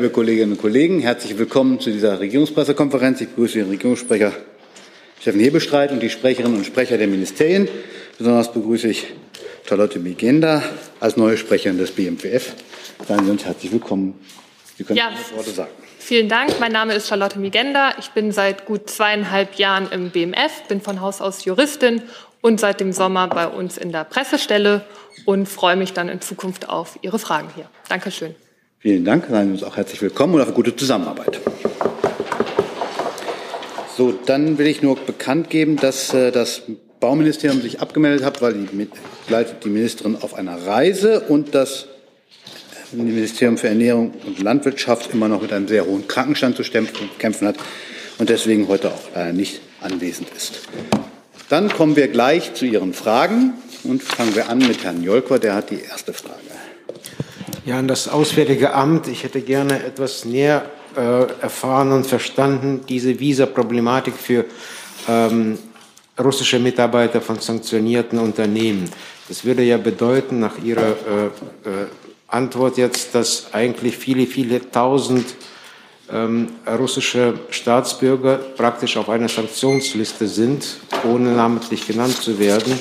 Liebe Kolleginnen und Kollegen, herzlich willkommen zu dieser Regierungspressekonferenz. Ich begrüße den Regierungssprecher Steffen Hebestreit und die Sprecherinnen und Sprecher der Ministerien. Besonders begrüße ich Charlotte Migenda als neue Sprecherin des BMWF. Seien Sie uns herzlich willkommen. Sie können ja, Worte sagen. Vielen Dank. Mein Name ist Charlotte Migenda. Ich bin seit gut zweieinhalb Jahren im BMF, bin von Haus aus Juristin und seit dem Sommer bei uns in der Pressestelle und freue mich dann in Zukunft auf Ihre Fragen hier. Dankeschön. Vielen Dank, seien Sie uns auch herzlich willkommen und auf eine gute Zusammenarbeit. So, dann will ich nur bekannt geben, dass äh, das Bauministerium sich abgemeldet hat, weil die, die Ministerin auf einer Reise und das Ministerium für Ernährung und Landwirtschaft immer noch mit einem sehr hohen Krankenstand zu kämpfen hat und deswegen heute auch leider nicht anwesend ist. Dann kommen wir gleich zu Ihren Fragen und fangen wir an mit Herrn Jolker, der hat die erste Frage. Ja, an das Auswärtige Amt. Ich hätte gerne etwas näher äh, erfahren und verstanden, diese Visa-Problematik für ähm, russische Mitarbeiter von sanktionierten Unternehmen. Das würde ja bedeuten, nach Ihrer äh, äh, Antwort jetzt, dass eigentlich viele, viele tausend ähm, russische Staatsbürger praktisch auf einer Sanktionsliste sind, ohne namentlich genannt zu werden,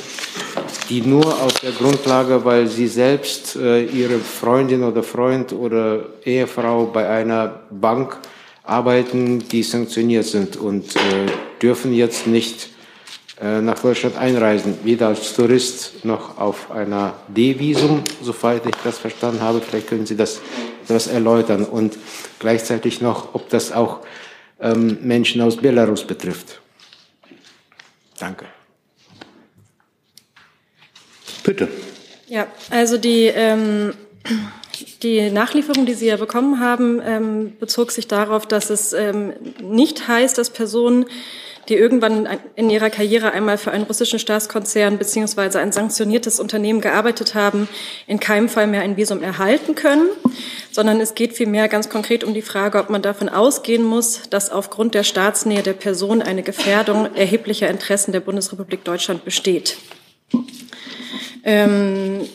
die nur auf der Grundlage, weil sie selbst äh, ihre Freundin oder Freund oder Ehefrau bei einer Bank arbeiten, die sanktioniert sind und äh, dürfen jetzt nicht äh, nach Deutschland einreisen, weder als Tourist noch auf einer D-Visum, soweit ich das verstanden habe. Vielleicht können Sie das etwas erläutern und gleichzeitig noch, ob das auch ähm, Menschen aus Belarus betrifft. Danke. Bitte. Ja, also die, ähm, die Nachlieferung, die Sie ja bekommen haben, ähm, bezog sich darauf, dass es ähm, nicht heißt, dass Personen die irgendwann in ihrer Karriere einmal für einen russischen Staatskonzern beziehungsweise ein sanktioniertes Unternehmen gearbeitet haben, in keinem Fall mehr ein Visum erhalten können, sondern es geht vielmehr ganz konkret um die Frage, ob man davon ausgehen muss, dass aufgrund der Staatsnähe der Person eine Gefährdung erheblicher Interessen der Bundesrepublik Deutschland besteht. Ähm,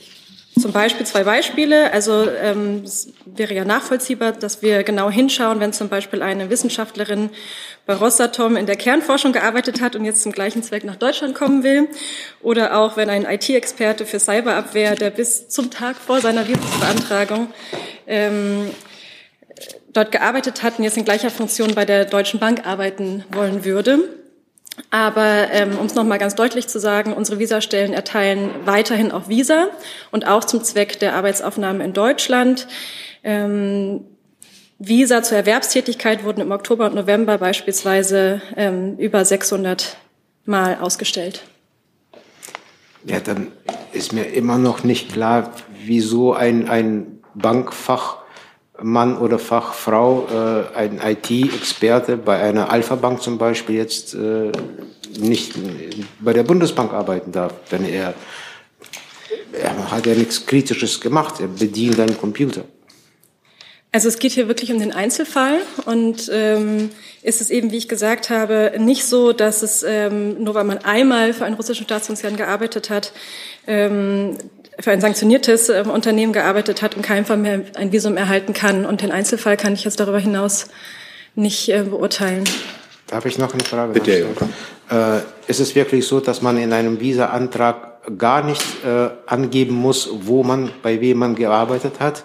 zum Beispiel zwei Beispiele. Also ähm, es wäre ja nachvollziehbar, dass wir genau hinschauen, wenn zum Beispiel eine Wissenschaftlerin bei Rosatom in der Kernforschung gearbeitet hat und jetzt zum gleichen Zweck nach Deutschland kommen will. Oder auch wenn ein IT-Experte für Cyberabwehr, der bis zum Tag vor seiner Virusbeantragung ähm, dort gearbeitet hat und jetzt in gleicher Funktion bei der Deutschen Bank arbeiten wollen würde. Aber ähm, um es nochmal ganz deutlich zu sagen, unsere Visastellen erteilen weiterhin auch Visa und auch zum Zweck der Arbeitsaufnahme in Deutschland. Ähm, Visa zur Erwerbstätigkeit wurden im Oktober und November beispielsweise ähm, über 600 Mal ausgestellt. Ja, dann ist mir immer noch nicht klar, wieso ein, ein Bankfach Mann oder Fachfrau, äh, ein IT-Experte bei einer Alpha-Bank zum Beispiel jetzt äh, nicht bei der Bundesbank arbeiten darf, denn er, er hat ja nichts Kritisches gemacht, er bedient einen Computer. Also es geht hier wirklich um den Einzelfall und ähm, ist es eben, wie ich gesagt habe, nicht so, dass es ähm, nur weil man einmal für einen russischen Staatskonzern gearbeitet hat, ähm, für ein sanktioniertes äh, Unternehmen gearbeitet hat und kein Fall mehr ein Visum erhalten kann. Und den Einzelfall kann ich jetzt darüber hinaus nicht äh, beurteilen. Da habe ich noch eine Frage. Bitte, äh, ist es wirklich so, dass man in einem Visa-Antrag gar nicht äh, angeben muss, wo man, bei wem man gearbeitet hat?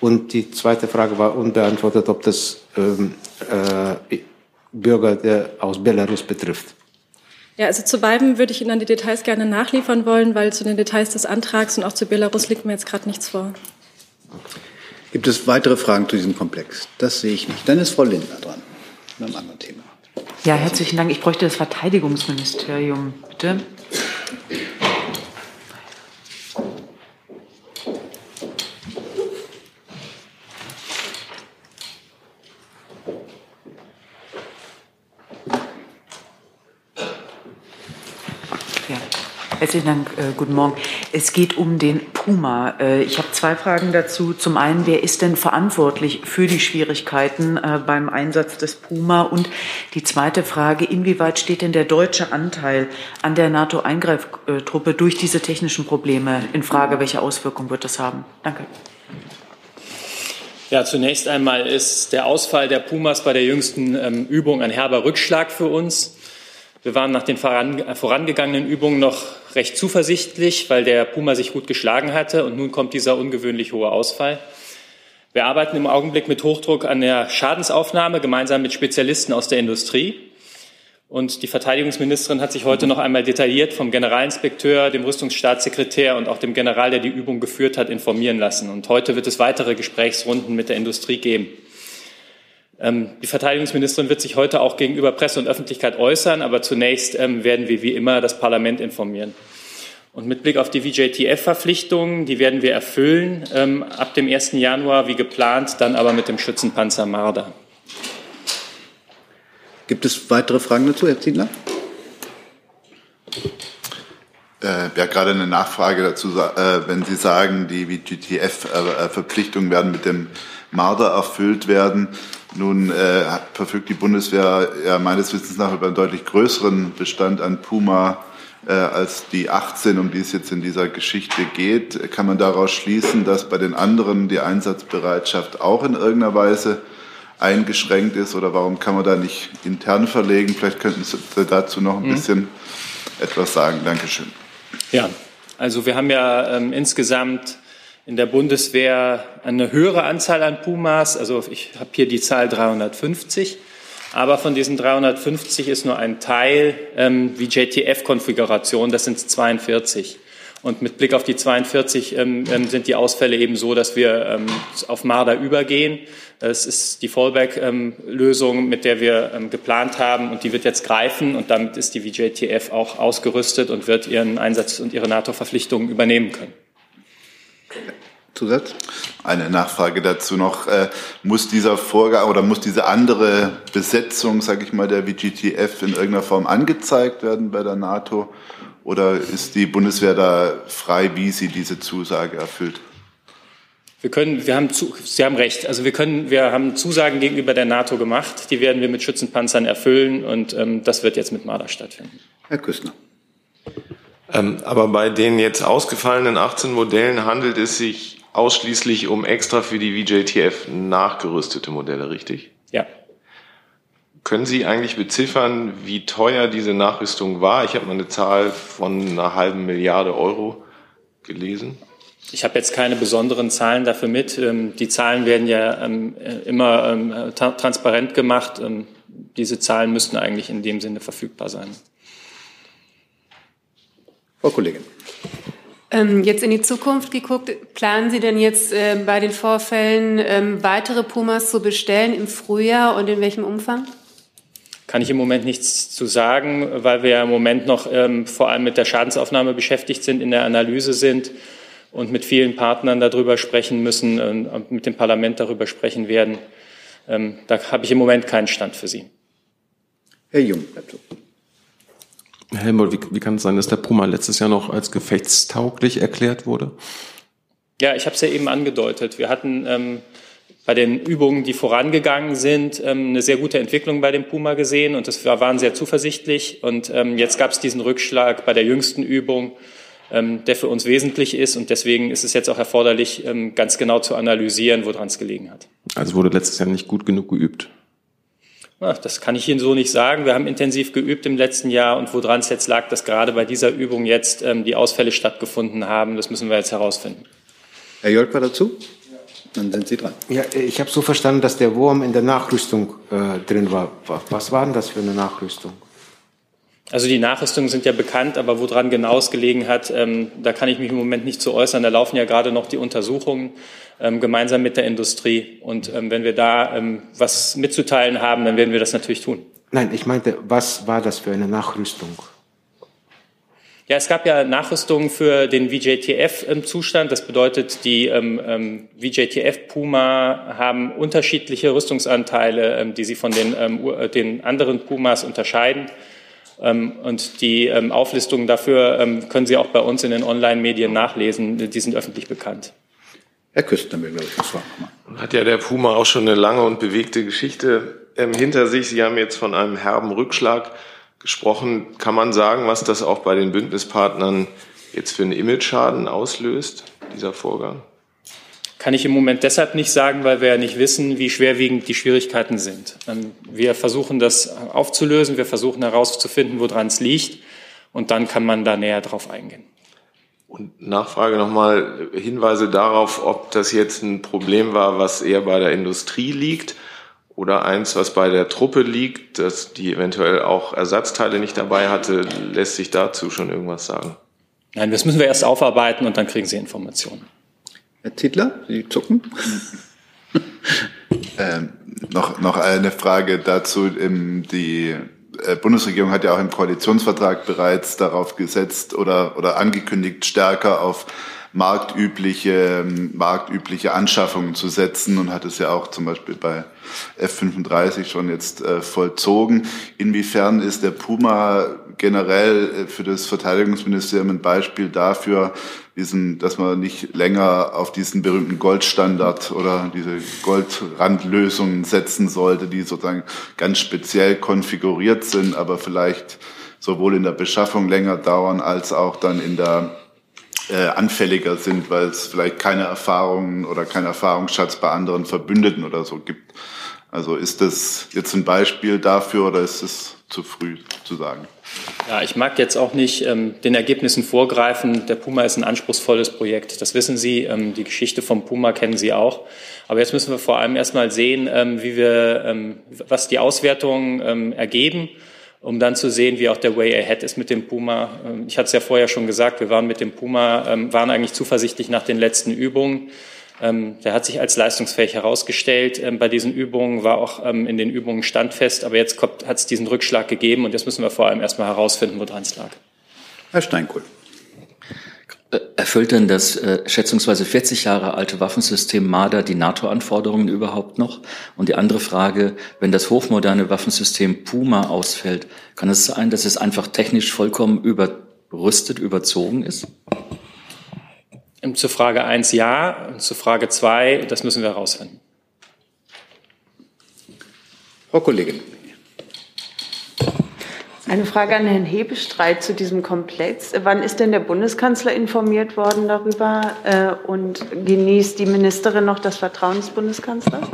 Und die zweite Frage war unbeantwortet, ob das ähm, äh, Bürger der, aus Belarus betrifft. Ja, also zu beiden würde ich Ihnen dann die Details gerne nachliefern wollen, weil zu den Details des Antrags und auch zu Belarus liegt mir jetzt gerade nichts vor. Gibt es weitere Fragen zu diesem Komplex? Das sehe ich nicht. Dann ist Frau Lindner dran mit einem anderen Thema. Ja, herzlichen Dank. Ich bräuchte das Verteidigungsministerium, bitte. Herzlichen Dank, äh, guten Morgen. Es geht um den Puma. Äh, ich habe zwei Fragen dazu. Zum einen, wer ist denn verantwortlich für die Schwierigkeiten äh, beim Einsatz des Puma? Und die zweite Frage, inwieweit steht denn der deutsche Anteil an der NATO-Eingreiftruppe durch diese technischen Probleme in Frage? Welche Auswirkungen wird das haben? Danke. Ja, zunächst einmal ist der Ausfall der Pumas bei der jüngsten ähm, Übung ein herber Rückschlag für uns. Wir waren nach den voran, vorangegangenen Übungen noch recht zuversichtlich, weil der Puma sich gut geschlagen hatte und nun kommt dieser ungewöhnlich hohe Ausfall. Wir arbeiten im Augenblick mit Hochdruck an der Schadensaufnahme gemeinsam mit Spezialisten aus der Industrie. Und die Verteidigungsministerin hat sich heute noch einmal detailliert vom Generalinspekteur, dem Rüstungsstaatssekretär und auch dem General, der die Übung geführt hat, informieren lassen. Und heute wird es weitere Gesprächsrunden mit der Industrie geben. Ähm, die Verteidigungsministerin wird sich heute auch gegenüber Presse und Öffentlichkeit äußern, aber zunächst ähm, werden wir wie immer das Parlament informieren. Und mit Blick auf die VJTF-Verpflichtungen, die werden wir erfüllen ähm, ab dem 1. Januar wie geplant, dann aber mit dem Schützenpanzer Marder. Gibt es weitere Fragen dazu, Herr Ziedler? Äh, ja, gerade eine Nachfrage dazu, äh, wenn Sie sagen, die VGTF-Verpflichtungen werden mit dem Marder erfüllt werden. Nun äh, verfügt die Bundeswehr ja meines Wissens nach über einen deutlich größeren Bestand an Puma äh, als die 18, um die es jetzt in dieser Geschichte geht. Kann man daraus schließen, dass bei den anderen die Einsatzbereitschaft auch in irgendeiner Weise eingeschränkt ist oder warum kann man da nicht intern verlegen? Vielleicht könnten Sie dazu noch ein mhm. bisschen etwas sagen. Dankeschön. Ja, also wir haben ja ähm, insgesamt in der Bundeswehr eine höhere Anzahl an Pumas. Also ich habe hier die Zahl 350. Aber von diesen 350 ist nur ein Teil ähm, wie JTF-Konfiguration, das sind 42. Und mit Blick auf die 42 ähm, ähm, sind die Ausfälle eben so, dass wir ähm, auf Marder übergehen. Es ist die Fallback-Lösung, mit der wir ähm, geplant haben und die wird jetzt greifen und damit ist die VJTF auch ausgerüstet und wird ihren Einsatz und ihre NATO-Verpflichtungen übernehmen können. Zusatz? Eine Nachfrage dazu noch. Äh, muss dieser Vorgang oder muss diese andere Besetzung, sage ich mal, der VGTF in irgendeiner Form angezeigt werden bei der NATO? Oder ist die Bundeswehr da frei, wie sie diese Zusage erfüllt? Wir können, wir haben, Sie haben recht. Also wir können, wir haben Zusagen gegenüber der NATO gemacht. Die werden wir mit Schützenpanzern erfüllen und ähm, das wird jetzt mit Marder stattfinden. Herr Küssner. Ähm, aber bei den jetzt ausgefallenen 18 Modellen handelt es sich ausschließlich um extra für die VJTF nachgerüstete Modelle, richtig? Ja. Können Sie eigentlich beziffern, wie teuer diese Nachrüstung war? Ich habe mal eine Zahl von einer halben Milliarde Euro gelesen. Ich habe jetzt keine besonderen Zahlen dafür mit. Ähm, die Zahlen werden ja ähm, äh, immer ähm, transparent gemacht. Diese Zahlen müssten eigentlich in dem Sinne verfügbar sein. Frau Kollegin. Ähm, jetzt in die Zukunft geguckt, planen Sie denn jetzt äh, bei den Vorfällen ähm, weitere Pumas zu bestellen im Frühjahr und in welchem Umfang? Kann ich im Moment nichts zu sagen, weil wir ja im Moment noch ähm, vor allem mit der Schadensaufnahme beschäftigt sind, in der Analyse sind und mit vielen Partnern darüber sprechen müssen und mit dem Parlament darüber sprechen werden. Ähm, da habe ich im Moment keinen Stand für Sie. Herr Jung, dazu. Helmut, wie, wie kann es sein, dass der Puma letztes Jahr noch als gefechtstauglich erklärt wurde? Ja, ich habe es ja eben angedeutet. Wir hatten ähm, bei den Übungen, die vorangegangen sind, ähm, eine sehr gute Entwicklung bei dem Puma gesehen und das wir waren sehr zuversichtlich. Und ähm, jetzt gab es diesen Rückschlag bei der jüngsten Übung, ähm, der für uns wesentlich ist und deswegen ist es jetzt auch erforderlich, ähm, ganz genau zu analysieren, woran es gelegen hat. Also wurde letztes Jahr nicht gut genug geübt. Das kann ich Ihnen so nicht sagen. Wir haben intensiv geübt im letzten Jahr und woran es jetzt lag, dass gerade bei dieser Übung jetzt ähm, die Ausfälle stattgefunden haben, das müssen wir jetzt herausfinden. Herr Jolk war dazu? Dann sind Sie dran. Ja, ich habe so verstanden, dass der Wurm in der Nachrüstung äh, drin war. Was war denn das für eine Nachrüstung? Also die Nachrüstungen sind ja bekannt, aber woran genau es gelegen hat, ähm, da kann ich mich im Moment nicht zu äußern. Da laufen ja gerade noch die Untersuchungen ähm, gemeinsam mit der Industrie. Und ähm, wenn wir da ähm, was mitzuteilen haben, dann werden wir das natürlich tun. Nein, ich meinte, was war das für eine Nachrüstung? Ja, es gab ja Nachrüstungen für den VJTF-Zustand. Das bedeutet, die ähm, ähm, VJTF Puma haben unterschiedliche Rüstungsanteile, die sie von den, ähm, den anderen Pumas unterscheiden. Ähm, und die ähm, Auflistungen dafür ähm, können Sie auch bei uns in den Online-Medien nachlesen. Die sind öffentlich bekannt. Herr Küstner will, glaube ich, was fragen. Hat ja der Puma auch schon eine lange und bewegte Geschichte hinter sich. Sie haben jetzt von einem herben Rückschlag gesprochen. Kann man sagen, was das auch bei den Bündnispartnern jetzt für einen Image-Schaden auslöst, dieser Vorgang? Kann ich im Moment deshalb nicht sagen, weil wir ja nicht wissen, wie schwerwiegend die Schwierigkeiten sind. Ähm, wir versuchen das aufzulösen, wir versuchen herauszufinden, woran es liegt und dann kann man da näher drauf eingehen. Und Nachfrage nochmal Hinweise darauf, ob das jetzt ein Problem war, was eher bei der Industrie liegt oder eins, was bei der Truppe liegt, dass die eventuell auch Ersatzteile nicht dabei hatte. Lässt sich dazu schon irgendwas sagen? Nein, das müssen wir erst aufarbeiten und dann kriegen Sie Informationen. Herr Zittler, Sie zucken. ähm, noch, noch eine Frage dazu. Die äh, Bundesregierung hat ja auch im Koalitionsvertrag bereits darauf gesetzt oder, oder angekündigt, stärker auf marktübliche, marktübliche Anschaffungen zu setzen und hat es ja auch zum Beispiel bei F-35 schon jetzt äh, vollzogen. Inwiefern ist der Puma generell äh, für das Verteidigungsministerium ein Beispiel dafür, diesen, dass man nicht länger auf diesen berühmten Goldstandard oder diese Goldrandlösungen setzen sollte, die sozusagen ganz speziell konfiguriert sind, aber vielleicht sowohl in der Beschaffung länger dauern als auch dann in der äh, anfälliger sind, weil es vielleicht keine Erfahrungen oder keinen Erfahrungsschatz bei anderen Verbündeten oder so gibt. Also ist das jetzt ein Beispiel dafür oder ist es zu früh zu sagen? Ja, ich mag jetzt auch nicht ähm, den Ergebnissen vorgreifen. Der Puma ist ein anspruchsvolles Projekt. Das wissen Sie. Ähm, die Geschichte vom Puma kennen Sie auch. Aber jetzt müssen wir vor allem erstmal sehen, ähm, wie wir, ähm, was die Auswertungen ähm, ergeben um dann zu sehen, wie auch der Way Ahead ist mit dem Puma. Ähm, ich hatte es ja vorher schon gesagt, wir waren mit dem Puma, waren eigentlich zuversichtlich nach den letzten Übungen. Ähm, der hat sich als leistungsfähig herausgestellt bei diesen Übungen, war auch in den Übungen standfest, aber jetzt hat es diesen Rückschlag gegeben und jetzt müssen wir vor allem erstmal herausfinden, woran es lag. Herr Steinkohl. Äh, erfüllt denn das äh, schätzungsweise 40 Jahre alte Waffensystem Marder die NATO-Anforderungen überhaupt noch? Und die andere Frage, wenn das hochmoderne Waffensystem Puma ausfällt, kann es sein, dass es einfach technisch vollkommen überrüstet, überzogen ist? Zu Frage 1 ja, und zu Frage 2, das müssen wir herausfinden. Frau Kollegin. Eine Frage an Herrn Hebestreit zu diesem Komplex. Wann ist denn der Bundeskanzler informiert worden darüber äh, und genießt die Ministerin noch das Vertrauen des Bundeskanzlers?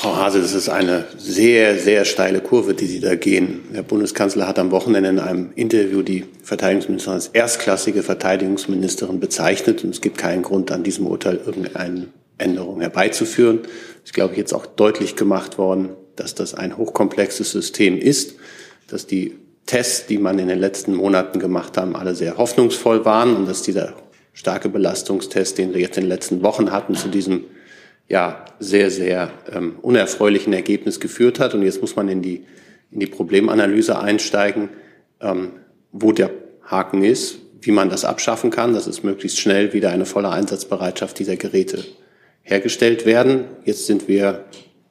Frau Hase, das ist eine sehr, sehr steile Kurve, die Sie da gehen. Der Bundeskanzler hat am Wochenende in einem Interview die Verteidigungsministerin als erstklassige Verteidigungsministerin bezeichnet und es gibt keinen Grund, an diesem Urteil irgendeine Änderung herbeizuführen. Ist, glaube ich, jetzt auch deutlich gemacht worden dass das ein hochkomplexes System ist, dass die Tests, die man in den letzten Monaten gemacht haben, alle sehr hoffnungsvoll waren und dass dieser starke Belastungstest, den wir jetzt in den letzten Wochen hatten, zu diesem ja sehr, sehr ähm, unerfreulichen Ergebnis geführt hat. Und jetzt muss man in die, in die Problemanalyse einsteigen, ähm, wo der Haken ist, wie man das abschaffen kann, dass es möglichst schnell wieder eine volle Einsatzbereitschaft dieser Geräte hergestellt werden. Jetzt sind wir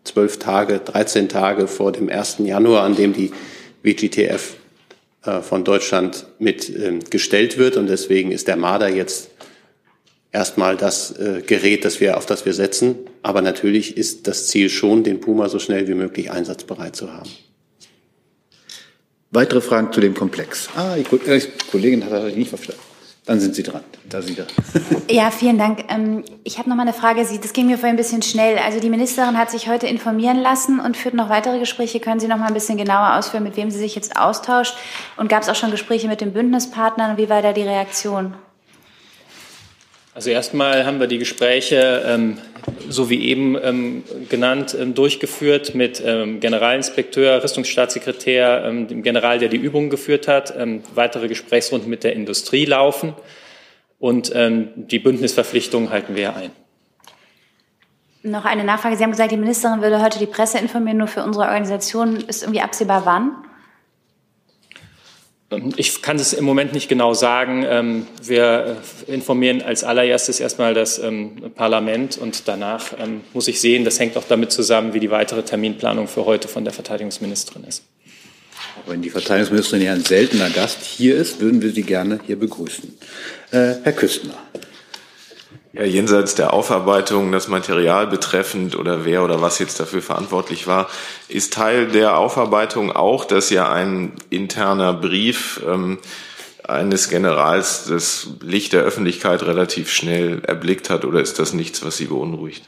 zwölf Tage, 13 Tage vor dem 1. Januar, an dem die WGTF äh, von Deutschland mit ähm, gestellt wird. Und deswegen ist der Marder jetzt erstmal das äh, Gerät, das wir, auf das wir setzen. Aber natürlich ist das Ziel schon, den Puma so schnell wie möglich einsatzbereit zu haben. Weitere Fragen zu dem Komplex? Ah, die äh, Kollegin hat das nicht verstanden. Dann sind Sie dran. Da Sie da. Ja, vielen Dank. Ähm, ich habe noch mal eine Frage. das ging mir vorhin ein bisschen schnell. Also die Ministerin hat sich heute informieren lassen und führt noch weitere Gespräche. Können Sie noch mal ein bisschen genauer ausführen, mit wem sie sich jetzt austauscht? Und gab es auch schon Gespräche mit den Bündnispartnern? Wie war da die Reaktion? Also erstmal haben wir die Gespräche, ähm, so wie eben ähm, genannt, ähm, durchgeführt mit ähm, Generalinspekteur, Rüstungsstaatssekretär, ähm, dem General, der die Übungen geführt hat. Ähm, weitere Gesprächsrunden mit der Industrie laufen und die Bündnisverpflichtungen halten wir ein. Noch eine Nachfrage. Sie haben gesagt, die Ministerin würde heute die Presse informieren, nur für unsere Organisation. Ist irgendwie absehbar wann? Ähm, ich kann es im Moment nicht genau sagen. Ähm, wir äh, informieren als allererstes erstmal das ähm, Parlament und danach muss ich sehen, das hängt auch damit zusammen, wie die weitere Terminplanung für heute von der Verteidigungsministerin ist. Wenn die Verteidigungsministerin ja ein seltener Gast hier ist, würden wir sie gerne hier begrüßen. Äh, Herr Küstner. Ja, jenseits der Aufarbeitung, das Material betreffend oder wer oder was jetzt dafür verantwortlich war, ist Teil der Aufarbeitung auch, dass ja ein interner Brief ähm, eines Generals das Licht der Öffentlichkeit relativ schnell erblickt hat oder ist das nichts, was Sie beunruhigt?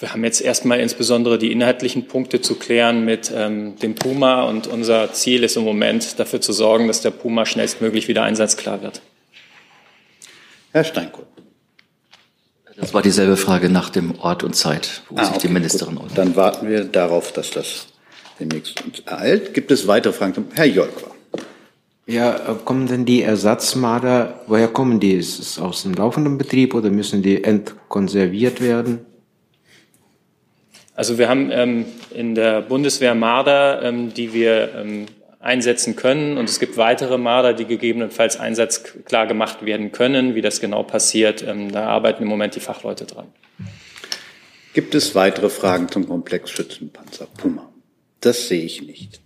Wir haben jetzt erstmal insbesondere die inhaltlichen Punkte zu klären mit ähm, dem Puma und unser Ziel ist im Moment dafür zu sorgen, dass der Puma schnellstmöglich wieder einsatzklar wird. Herr Steinkohl. Das war dieselbe Frage nach dem Ort und Zeit, wo Ah, sich die okay, Ministerin gut. Dann warten wir darauf, dass das demnächst uns ereilt. Gibt es weitere Fragen? zum- Herr Jolk war. Ja, äh, kommen denn die Ersatzmarder, woher kommen die? Ist es aus dem laufenden Betrieb oder müssen die entkonserviert werden? Also wir haben ähm, in der Bundeswehr Marder, ähm, die wir ähm, einsetzen können. Und es gibt weitere Marder, die gegebenenfalls einsatzklar gemacht werden können. Wie das genau passiert, ähm, da arbeiten im Moment die Fachleute dran. Gibt es weitere Fragen zum Komplex Schützenpanzer Puma? Das sehe ich nicht.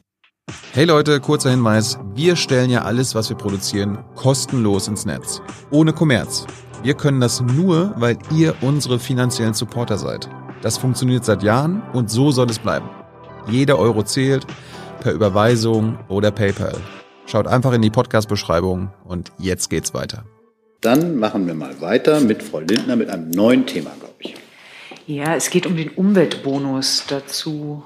Hey Leute, kurzer Hinweis. Wir stellen ja alles, was wir produzieren, kostenlos ins Netz. Ohne Kommerz. Wir können das nur, weil ihr unsere finanziellen Supporter seid. Das funktioniert seit Jahren und so soll es bleiben. Jeder Euro zählt, per Überweisung oder PayPal. Schaut einfach in die Podcast-Beschreibung und jetzt geht's weiter. Dann machen wir mal weiter mit Frau Lindner mit einem neuen Thema, glaube ich. Ja, es geht um den Umweltbonus dazu.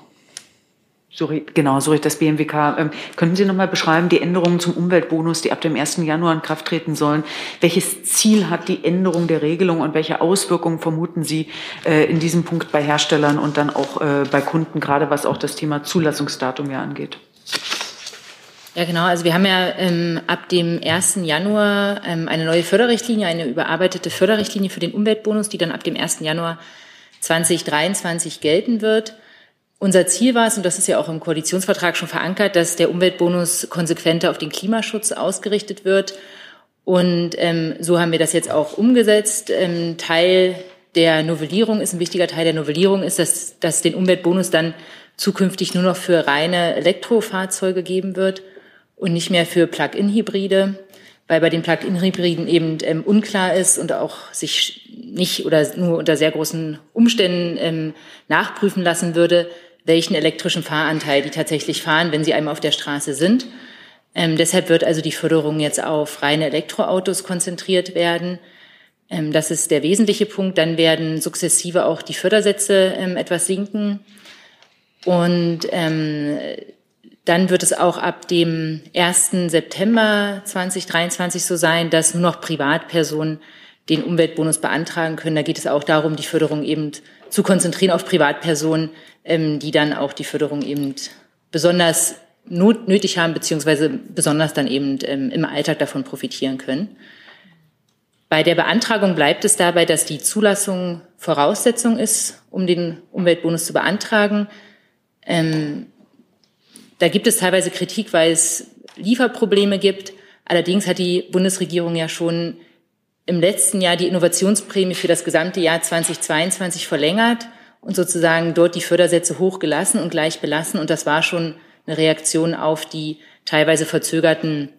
Sorry, genau, sorry, das BMWK. Ähm, könnten Sie noch mal beschreiben, die Änderungen zum Umweltbonus, die ab dem 1. Januar in Kraft treten sollen? Welches Ziel hat die Änderung der Regelung und welche Auswirkungen vermuten Sie äh, in diesem Punkt bei Herstellern und dann auch äh, bei Kunden, gerade was auch das Thema Zulassungsdatum ja angeht? Ja, genau. Also wir haben ja ähm, ab dem 1. Januar ähm, eine neue Förderrichtlinie, eine überarbeitete Förderrichtlinie für den Umweltbonus, die dann ab dem 1. Januar 2023 gelten wird. Unser Ziel war es, und das ist ja auch im Koalitionsvertrag schon verankert, dass der Umweltbonus konsequenter auf den Klimaschutz ausgerichtet wird. Und ähm, so haben wir das jetzt auch umgesetzt. Ähm, Teil der Novellierung ist, ein wichtiger Teil der Novellierung ist, dass, dass den Umweltbonus dann zukünftig nur noch für reine Elektrofahrzeuge geben wird und nicht mehr für Plug-in-Hybride, weil bei den Plug-in-Hybriden eben ähm, unklar ist und auch sich nicht oder nur unter sehr großen Umständen ähm, nachprüfen lassen würde, welchen elektrischen Fahranteil die tatsächlich fahren, wenn sie einmal auf der Straße sind. Ähm, deshalb wird also die Förderung jetzt auf reine Elektroautos konzentriert werden. Ähm, das ist der wesentliche Punkt. Dann werden sukzessive auch die Fördersätze ähm, etwas sinken. Und ähm, dann wird es auch ab dem 1. September 2023 so sein, dass nur noch Privatpersonen den Umweltbonus beantragen können. Da geht es auch darum, die Förderung eben zu konzentrieren auf Privatpersonen, ähm, die dann auch die Förderung eben besonders not nötig haben, beziehungsweise besonders dann eben ähm, im Alltag davon profitieren können. Bei der Beantragung bleibt es dabei, dass die Zulassung Voraussetzung ist, um den Umweltbonus zu beantragen. Ähm, da gibt es teilweise Kritik, weil es Lieferprobleme gibt. Allerdings hat die Bundesregierung ja schon im letzten Jahr die Innovationsprämie für das gesamte Jahr 2022 verlängert und sozusagen dort die Fördersätze hochgelassen und gleich belassen. Und das war schon eine Reaktion auf die teilweise verzögerten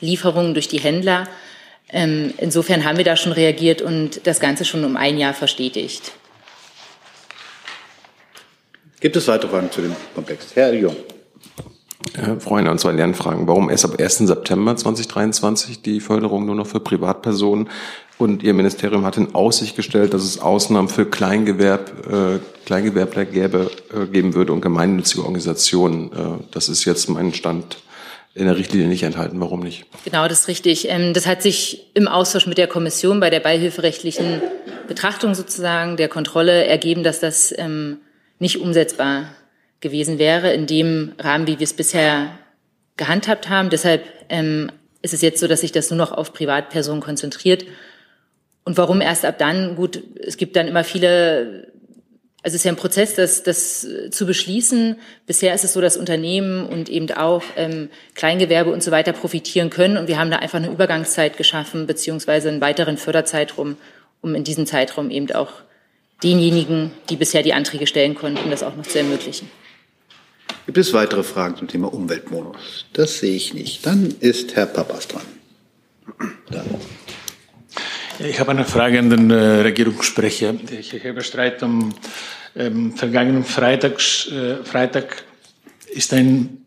Lieferungen durch die Händler. Ähm, insofern haben wir da schon reagiert und das Ganze schon um ein Jahr verstetigt. Gibt es weitere Fragen zu dem Komplex? Herr Jung. Herr Freund, und zwei Lernfragen. Warum erst ab 1. September 2023 die Förderung nur noch für Privatpersonen? Und Ihr Ministerium hat in Aussicht gestellt, dass es Ausnahmen für Kleingewerb, äh, Kleingewerbler gäbe, äh, geben würde und gemeinnützige Organisationen. Äh, das ist jetzt mein Stand in der Richtlinie nicht enthalten. Warum nicht? Genau, das ist richtig. Ähm, Das hat sich im Austausch mit der Kommission bei der beihilferechtlichen Betrachtung sozusagen der Kontrolle ergeben, dass das ähm, nicht umsetzbar gewesen wäre in dem Rahmen, wie wir es bisher gehandhabt haben. Deshalb ähm, ist es jetzt so, dass sich das nur noch auf Privatpersonen konzentriert. Und warum erst ab dann? Gut, es gibt dann immer viele, also es ist ja ein Prozess, das, das zu beschließen. Bisher ist es so, dass Unternehmen und eben auch ähm, Kleingewerbe und so weiter profitieren können. Und wir haben da einfach eine Übergangszeit geschaffen, beziehungsweise einen weiteren Förderzeitraum, um in diesem Zeitraum eben auch denjenigen, die bisher die Anträge stellen konnten, das auch noch zu ermöglichen. Gibt es weitere Fragen zum Thema Umweltbonus? Das sehe ich nicht. Dann ist Herr Papas dran. Ja, Ich habe eine Frage an den äh, Regierungssprecher. Ich habe Streit am ähm, vergangenen Freitags, äh, Freitag ist ein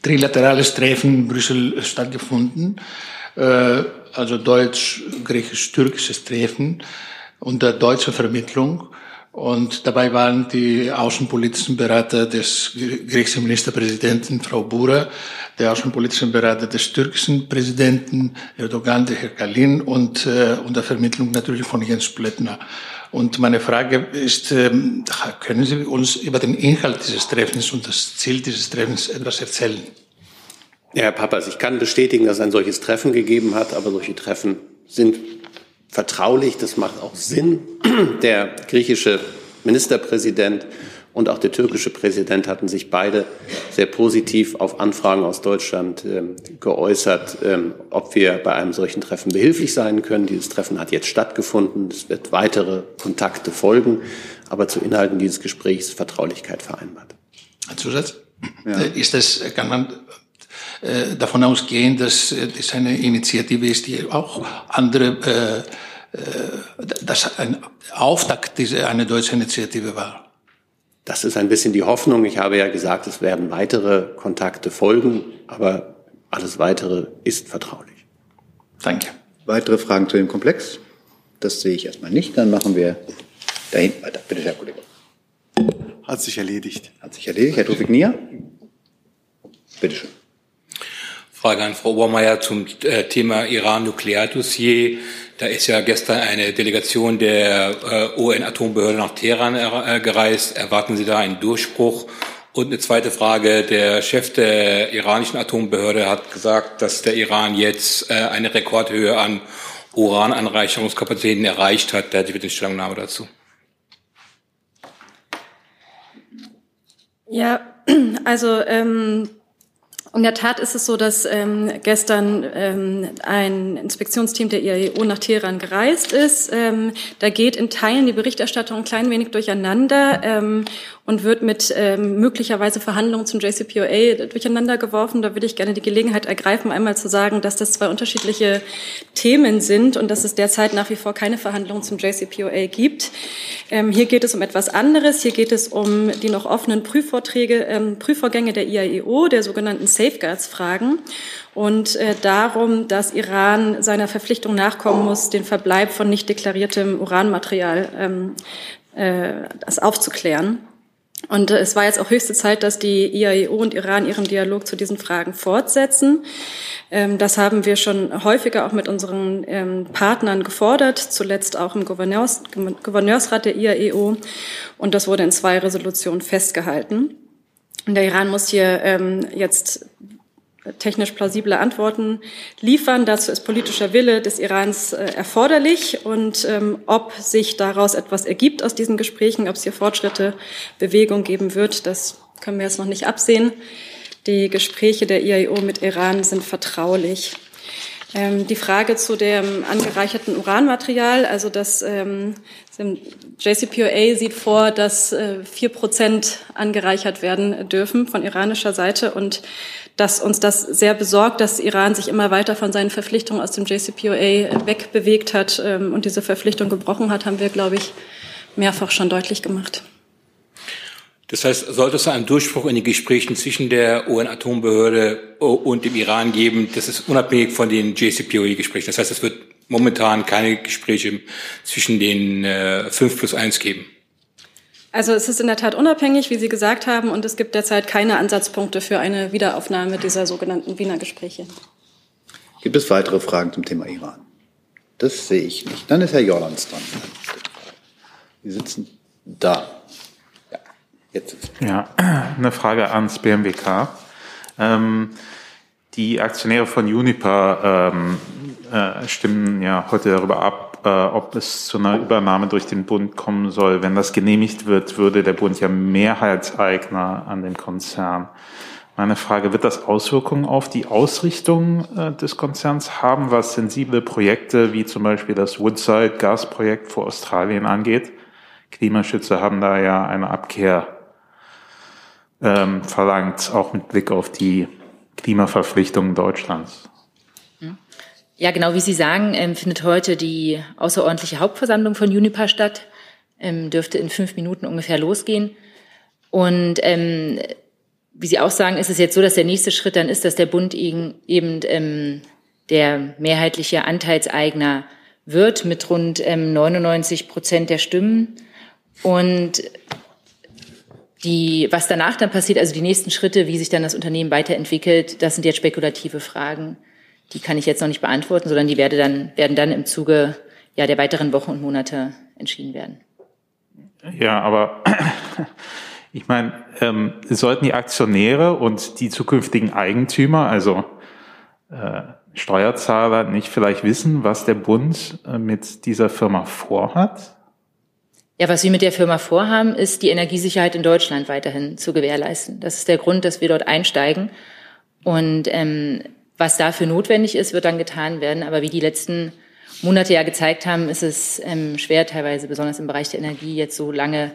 trilaterales Treffen in Brüssel stattgefunden, äh, also deutsch-griechisch-türkisches Treffen unter deutscher Vermittlung. Und dabei waren die außenpolitischen Berater des griechischen Ministerpräsidenten, Frau Bura, der außenpolitischen Berater des türkischen Präsidenten, Erdogan, der Herr Kalin und äh, unter Vermittlung natürlich von Jens Plöttner. Und meine Frage ist, ähm, können Sie uns über den Inhalt dieses Treffens und das Ziel dieses Treffens etwas erzählen? Ja, Herr Papas, ich kann bestätigen, dass es ein solches Treffen gegeben hat, aber solche Treffen sind vertraulich. Das macht auch Sinn. Der griechische Ministerpräsident und auch der türkische Präsident hatten sich beide sehr positiv auf Anfragen aus Deutschland ähm, geäußert, ähm, ob wir bei einem solchen Treffen behilflich sein können. Dieses Treffen hat jetzt stattgefunden. Es wird weitere Kontakte folgen. Aber zu Inhalten dieses Gesprächs ist Vertraulichkeit vereinbart. Ein Zusatz? Ja. Ist das, kann man äh, davon ausgehen, dass äh, das eine Initiative ist, die auch andere, äh, äh, dass ein Auftakt dieser eine deutsche Initiative war. Das ist ein bisschen die Hoffnung. Ich habe ja gesagt, es werden weitere Kontakte folgen, aber alles weitere ist vertraulich. Danke. Weitere Fragen zu dem Komplex? Das sehe ich erstmal nicht. Dann machen wir da hinten weiter. Bitte, Herr Kollege. Hat sich erledigt. Hat sich erledigt. Herr Tofik Nia? Bitte schön. Frage an Frau Obermeier zum äh, Thema Iran-Nukleardossier. Da ist ja gestern eine Delegation der äh, UN-Atombehörde nach Teheran äh, gereist. Erwarten Sie da einen Durchbruch? Und eine zweite Frage. Der Chef der iranischen Atombehörde hat gesagt, dass der Iran jetzt eine Rekordhöhe an Urananreicherungskapazitäten erreicht hat. Der hat bitte eine Stellungnahme dazu. Ja, also ähm, in der Tat ist es so, dass ähm, gestern ähm, ein Inspektionsteam der IAEO nach Teheran gereist ist. Ähm, da geht in Teilen die Berichterstattung ein klein wenig durcheinander ähm, und wird mit ähm, möglicherweise Verhandlungen zum JCPOA durcheinander geworfen. Da würde ich gerne die Gelegenheit ergreifen, einmal zu sagen, dass das zwei unterschiedliche Themen sind und dass es derzeit nach wie vor keine Verhandlungen zum JCPOA gibt. Ähm, hier geht es um etwas anderes. Hier geht es um die noch offenen Prüfvorträge, ähm, Prüfvorgänge der IAEO, der sogenannten Safeguards fragen und äh, darum, dass Iran seiner Verpflichtung nachkommen muss, den Verbleib von nicht deklariertem Uranmaterial ähm, äh, das aufzuklären. Und äh, es war jetzt auch höchste Zeit, dass die IAEO und Iran ihren Dialog zu diesen Fragen fortsetzen. Ähm, das haben wir schon häufiger auch mit unseren ähm, Partnern gefordert, zuletzt auch im Gouverneurs, Gouverneursrat der IAEO. Und das wurde in zwei Resolutionen festgehalten. Und der Iran muss hier ähm, jetzt technisch plausible Antworten liefern. Dazu ist politischer Wille des Irans äh, erforderlich. Und ähm, ob sich daraus etwas ergibt aus diesen Gesprächen, ob es hier Fortschritte, Bewegung geben wird, das können wir jetzt noch nicht absehen. Die Gespräche der IAEO mit Iran sind vertraulich. Ähm, die Frage zu dem angereicherten Uranmaterial, also das ähm, JCPOA sieht vor, dass äh, vier äh, Prozent angereichert werden dürfen von iranischer Seite und dass uns das sehr besorgt, dass Iran sich immer weiter von seinen Verpflichtungen aus dem JCPOA wegbewegt hat ähm, und diese Verpflichtung gebrochen hat, haben wir, glaube ich, mehrfach schon deutlich gemacht. Das heißt, sollte es einen Durchbruch in den Gesprächen zwischen der UN-Atombehörde und dem Iran geben, das ist unabhängig von den JCPOA-Gesprächen. Das heißt, es wird momentan keine Gespräche zwischen den äh, 5 plus 1 geben. Also es ist in der Tat unabhängig, wie Sie gesagt haben, und es gibt derzeit keine Ansatzpunkte für eine Wiederaufnahme dieser sogenannten Wiener Gespräche. Gibt es weitere Fragen zum Thema Iran? Das sehe ich nicht. Dann ist Herr Jorlands dran. Sie sitzen da. Ja, jetzt ja eine Frage ans BMWK. Ähm, die Aktionäre von Uniper ähm, äh, stimmen ja heute darüber ab, äh, ob es zu einer Übernahme durch den Bund kommen soll. Wenn das genehmigt wird, würde der Bund ja Mehrheitseigner an dem Konzern. Meine Frage, wird das Auswirkungen auf die Ausrichtung äh, des Konzerns haben, was sensible Projekte wie zum Beispiel das Woodside Gasprojekt vor Australien angeht? Klimaschützer haben da ja eine Abkehr ähm, verlangt, auch mit Blick auf die Klimaverpflichtungen Deutschlands. Ja, genau wie Sie sagen, ähm, findet heute die außerordentliche Hauptversammlung von Unipa statt. Ähm, dürfte in fünf Minuten ungefähr losgehen. Und ähm, wie Sie auch sagen, ist es jetzt so, dass der nächste Schritt dann ist, dass der Bund eben, eben ähm, der mehrheitliche Anteilseigner wird mit rund ähm, 99 Prozent der Stimmen. Und die, was danach dann passiert, also die nächsten Schritte, wie sich dann das Unternehmen weiterentwickelt, das sind jetzt spekulative Fragen. Die kann ich jetzt noch nicht beantworten, sondern die werde dann, werden dann im Zuge ja, der weiteren Wochen und Monate entschieden werden. Ja, aber ich meine, ähm, sollten die Aktionäre und die zukünftigen Eigentümer, also äh, Steuerzahler, nicht vielleicht wissen, was der Bund äh, mit dieser Firma vorhat? Ja, was wir mit der Firma vorhaben, ist die Energiesicherheit in Deutschland weiterhin zu gewährleisten. Das ist der Grund, dass wir dort einsteigen. Und ähm, was dafür notwendig ist, wird dann getan werden. Aber wie die letzten Monate ja gezeigt haben, ist es ähm, schwer, teilweise besonders im Bereich der Energie, jetzt so lange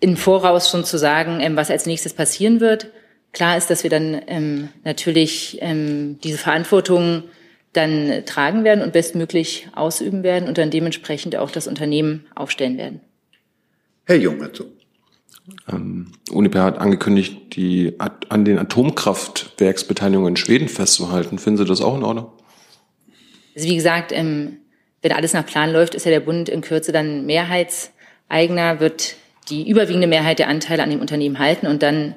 im Voraus schon zu sagen, ähm, was als nächstes passieren wird. Klar ist, dass wir dann ähm, natürlich ähm, diese Verantwortung dann tragen werden und bestmöglich ausüben werden und dann dementsprechend auch das Unternehmen aufstellen werden. Herr Jung dazu. Ähm, Uniper hat angekündigt, die an den Atomkraftwerksbeteiligungen in Schweden festzuhalten. Finden Sie das auch in Ordnung? Also wie gesagt, ähm, wenn alles nach Plan läuft, ist ja der Bund in Kürze dann Mehrheitseigner, wird die überwiegende Mehrheit der Anteile an dem Unternehmen halten und dann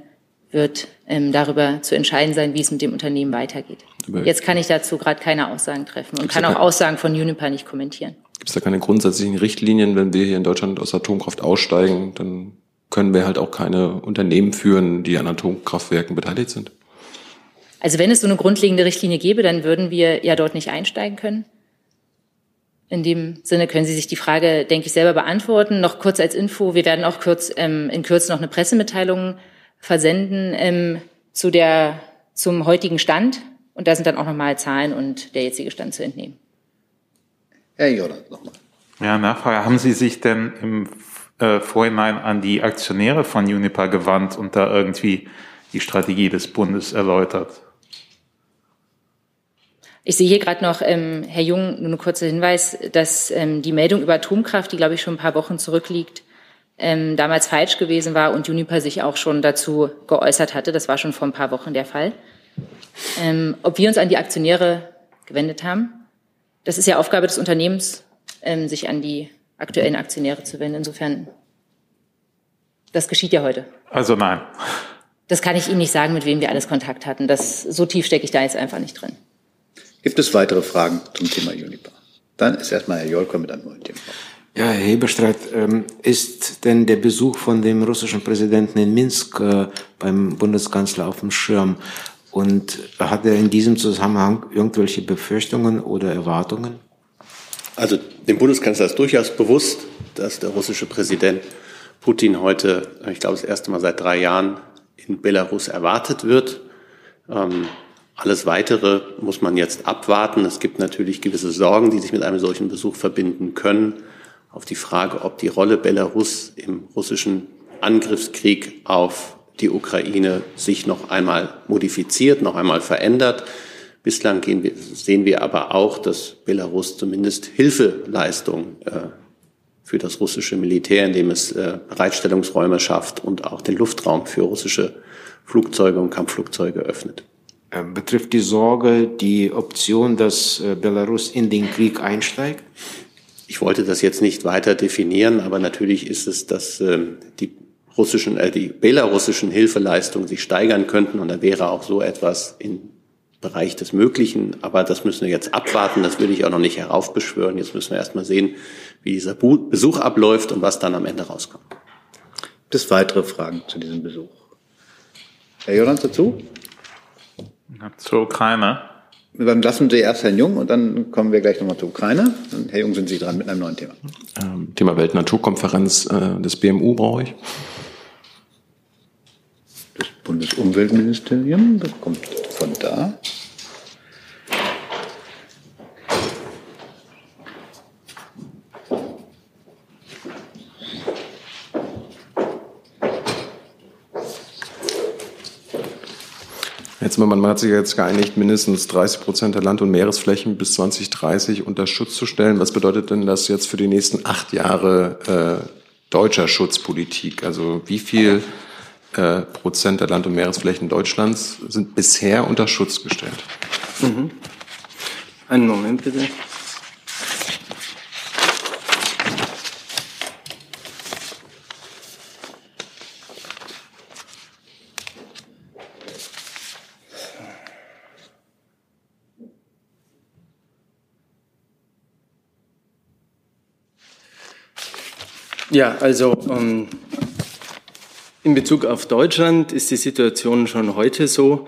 wird ähm, darüber zu entscheiden sein, wie es mit dem Unternehmen weitergeht. Aber Jetzt kann ich dazu gerade keine Aussagen treffen und kann auch Aussagen von Uniper nicht kommentieren. Gibt es da keine grundsätzlichen Richtlinien, wenn wir hier in Deutschland aus Atomkraft aussteigen, dann können wir halt auch keine Unternehmen führen, die an Atomkraftwerken beteiligt sind? Also wenn es so eine grundlegende Richtlinie gäbe, dann würden wir ja dort nicht einsteigen können. In dem Sinne können Sie sich die Frage, denke ich, selber beantworten. Noch kurz als Info, wir werden auch kurz, ähm, in Kürze noch eine Pressemitteilung versenden ähm, zu der, zum heutigen Stand. Und da sind dann auch nochmal Zahlen und der jetzige Stand zu entnehmen. Herr Jordan, nochmal. Ja, Nachfrage. Haben Sie sich denn im äh, Vorhinein an die Aktionäre von Uniper gewandt und da irgendwie die Strategie des Bundes erläutert? Ich sehe hier gerade noch, ähm, Herr Jung, nur ein kurzer Hinweis, dass ähm, die Meldung über Atomkraft, die glaube ich schon ein paar Wochen zurückliegt, ähm, damals falsch gewesen war und Uniper sich auch schon dazu geäußert hatte. Das war schon vor ein paar Wochen der Fall. Ähm, ob wir uns an die Aktionäre gewendet haben, das ist ja Aufgabe des Unternehmens, ähm, sich an die aktuellen Aktionäre zu wenden. Insofern, das geschieht ja heute. Also nein. Das kann ich Ihnen nicht sagen, mit wem wir alles Kontakt hatten. Das, so tief stecke ich da jetzt einfach nicht drin. Gibt es weitere Fragen zum Thema Uniper? Dann ist erstmal Herr Jolker mit einem neuen Thema. Ja, Herr Heberstreit, ähm, ist denn der Besuch von dem russischen Präsidenten in Minsk äh, beim Bundeskanzler auf dem Schirm? Und hat er in diesem Zusammenhang irgendwelche Befürchtungen oder Erwartungen? Also dem Bundeskanzler ist durchaus bewusst, dass der russische Präsident Putin heute, ich glaube, das erste Mal seit drei Jahren in Belarus erwartet wird. Ähm, alles Weitere muss man jetzt abwarten. Es gibt natürlich gewisse Sorgen, die sich mit einem solchen Besuch verbinden können. Auf die Frage, ob die Rolle Belarus im russischen Angriffskrieg auf die Ukraine sich noch einmal modifiziert, noch einmal verändert. Bislang wir, sehen wir aber auch, dass Belarus zumindest Hilfeleistung äh, für das russische Militär, indem es äh, Bereitstellungsräume schafft und auch den Luftraum für russische Flugzeuge und Kampfflugzeuge öffnet. Ähm, betrifft die Sorge die Option, dass äh, Belarus in den Krieg einsteigt? Ich wollte das jetzt nicht weiter definieren, aber natürlich ist es, dass äh, die russischen, äh, die belarussischen Hilfeleistungen sich steigern könnten und da wäre auch so etwas im Bereich des Möglichen. Aber das müssen wir jetzt abwarten. Das will ich auch noch nicht heraufbeschwören. Jetzt müssen wir erst mal sehen, wie dieser Besuch abläuft und was dann am Ende rauskommt. Gibt es weitere Fragen zu diesem Besuch? Herr Joland dazu? Zur Ukraine. Dann lassen Sie erst Herrn Jung und dann kommen wir gleich nochmal zur Ukraine. Und Herr Jung, sind Sie dran mit einem neuen Thema. Ähm, Thema Weltnaturkonferenz äh, des BMU brauche ich. Das Bundesumweltministerium, das kommt von da. Jetzt, man, man hat sich jetzt geeinigt, mindestens 30 Prozent der Land- und Meeresflächen bis 2030 unter Schutz zu stellen. Was bedeutet denn das jetzt für die nächsten acht Jahre äh, deutscher Schutzpolitik? Also wie viel äh, Prozent der Land- und Meeresflächen Deutschlands sind bisher unter Schutz gestellt. Mhm. Einen Moment bitte. Ja, also ähm, in Bezug auf Deutschland ist die Situation schon heute so,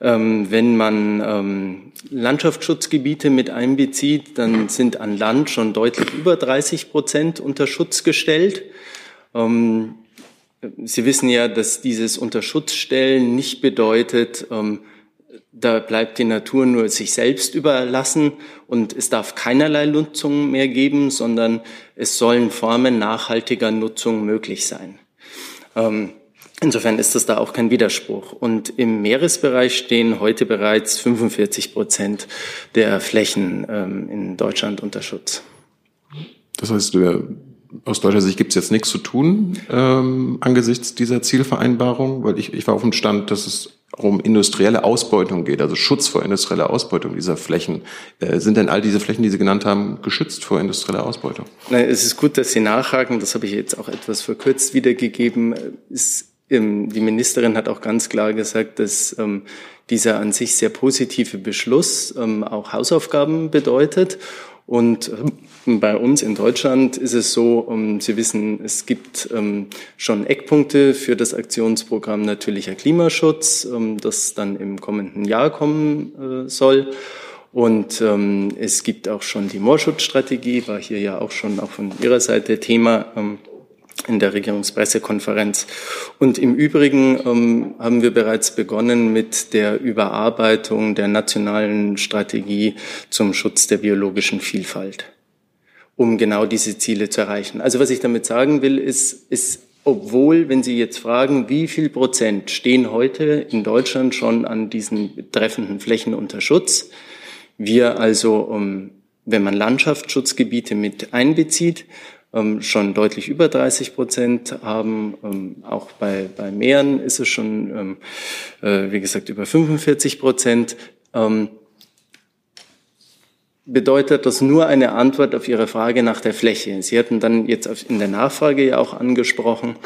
ähm, wenn man ähm, Landschaftsschutzgebiete mit einbezieht, dann sind an Land schon deutlich über 30 Prozent unter Schutz gestellt. Ähm, Sie wissen ja, dass dieses Unterschutzstellen nicht bedeutet, ähm, da bleibt die Natur nur sich selbst überlassen und es darf keinerlei Nutzung mehr geben, sondern es sollen Formen nachhaltiger Nutzung möglich sein. Ähm, insofern ist das da auch kein Widerspruch. Und im Meeresbereich stehen heute bereits 45 Prozent der Flächen ähm, in Deutschland unter Schutz. Das heißt, aus deutscher Sicht gibt es jetzt nichts zu tun ähm, angesichts dieser Zielvereinbarung, weil ich, ich war auf dem Stand, dass es um industrielle Ausbeutung geht, also Schutz vor industrieller Ausbeutung dieser Flächen. Äh, sind denn all diese Flächen, die Sie genannt haben, geschützt vor industrieller Ausbeutung? Nein, es ist gut, dass Sie nachhaken. Das habe ich jetzt auch etwas verkürzt wiedergegeben. Ähm, die Ministerin hat auch ganz klar gesagt, dass ähm, dieser an sich sehr positive Beschluss ähm, auch Hausaufgaben bedeutet. Und bei uns in Deutschland ist es so, um, Sie wissen, es gibt ähm, schon Eckpunkte für das Aktionsprogramm Natürlicher Klimaschutz, ähm, das dann im kommenden Jahr kommen äh, soll. Und ähm, es gibt auch schon die Moorschutzstrategie, war hier ja auch schon auch von Ihrer Seite Thema. Ähm, in der Regierungspressekonferenz. Und im Übrigen ähm, haben wir bereits begonnen mit der Überarbeitung der nationalen Strategie zum Schutz der biologischen Vielfalt, um genau diese Ziele zu erreichen. Also was ich damit sagen will, ist, ist obwohl, wenn Sie jetzt fragen, wie viel Prozent stehen heute in Deutschland schon an diesen betreffenden Flächen unter Schutz, wir also, um, wenn man Landschaftsschutzgebiete mit einbezieht, ähm, schon deutlich über 30 Prozent haben. Ähm, auch bei, bei Meeren ist es schon, ähm, äh, wie gesagt, über 45 Prozent. Bedeutet das nur eine Antwort auf Ihre Frage nach der Fläche. Sie hatten dann jetzt in der Nachfrage ja auch angesprochen,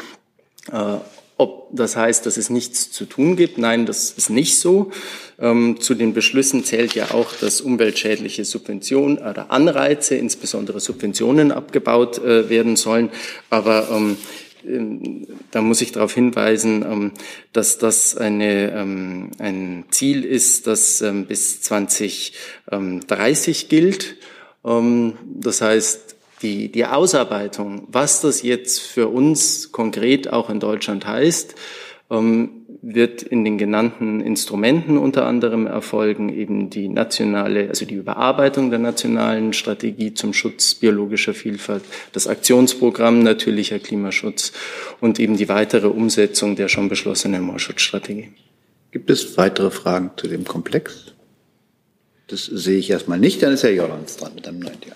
äh, ob das heißt, dass es nichts zu tun gibt. Nein, das ist nicht so. Ähm, zu den Beschlüssen zählt ja auch, dass umweltschädliche Subventionen oder Anreize, insbesondere Subventionen, abgebaut äh, werden sollen. Aber ähm da muss ich darauf hinweisen, ähm, dass das eine, ähm, ein Ziel ist, das ähm, bis 2030 gilt. das heißt, die, die Ausarbeitung, was das jetzt für uns konkret auch in Deutschland heißt, ähm, wird in den genannten Instrumenten unter anderem erfolgen, eben die nationale, also die Überarbeitung der nationalen Strategie zum Schutz biologischer Vielfalt, das Aktionsprogramm natürlicher Klimaschutz und eben die weitere Umsetzung der schon beschlossenen Moorschutzstrategie. Gibt es weitere Fragen zu dem Komplex? Das sehe ich erstmal nicht, dann ist Herr Jordans dran mit einem neuen Thema.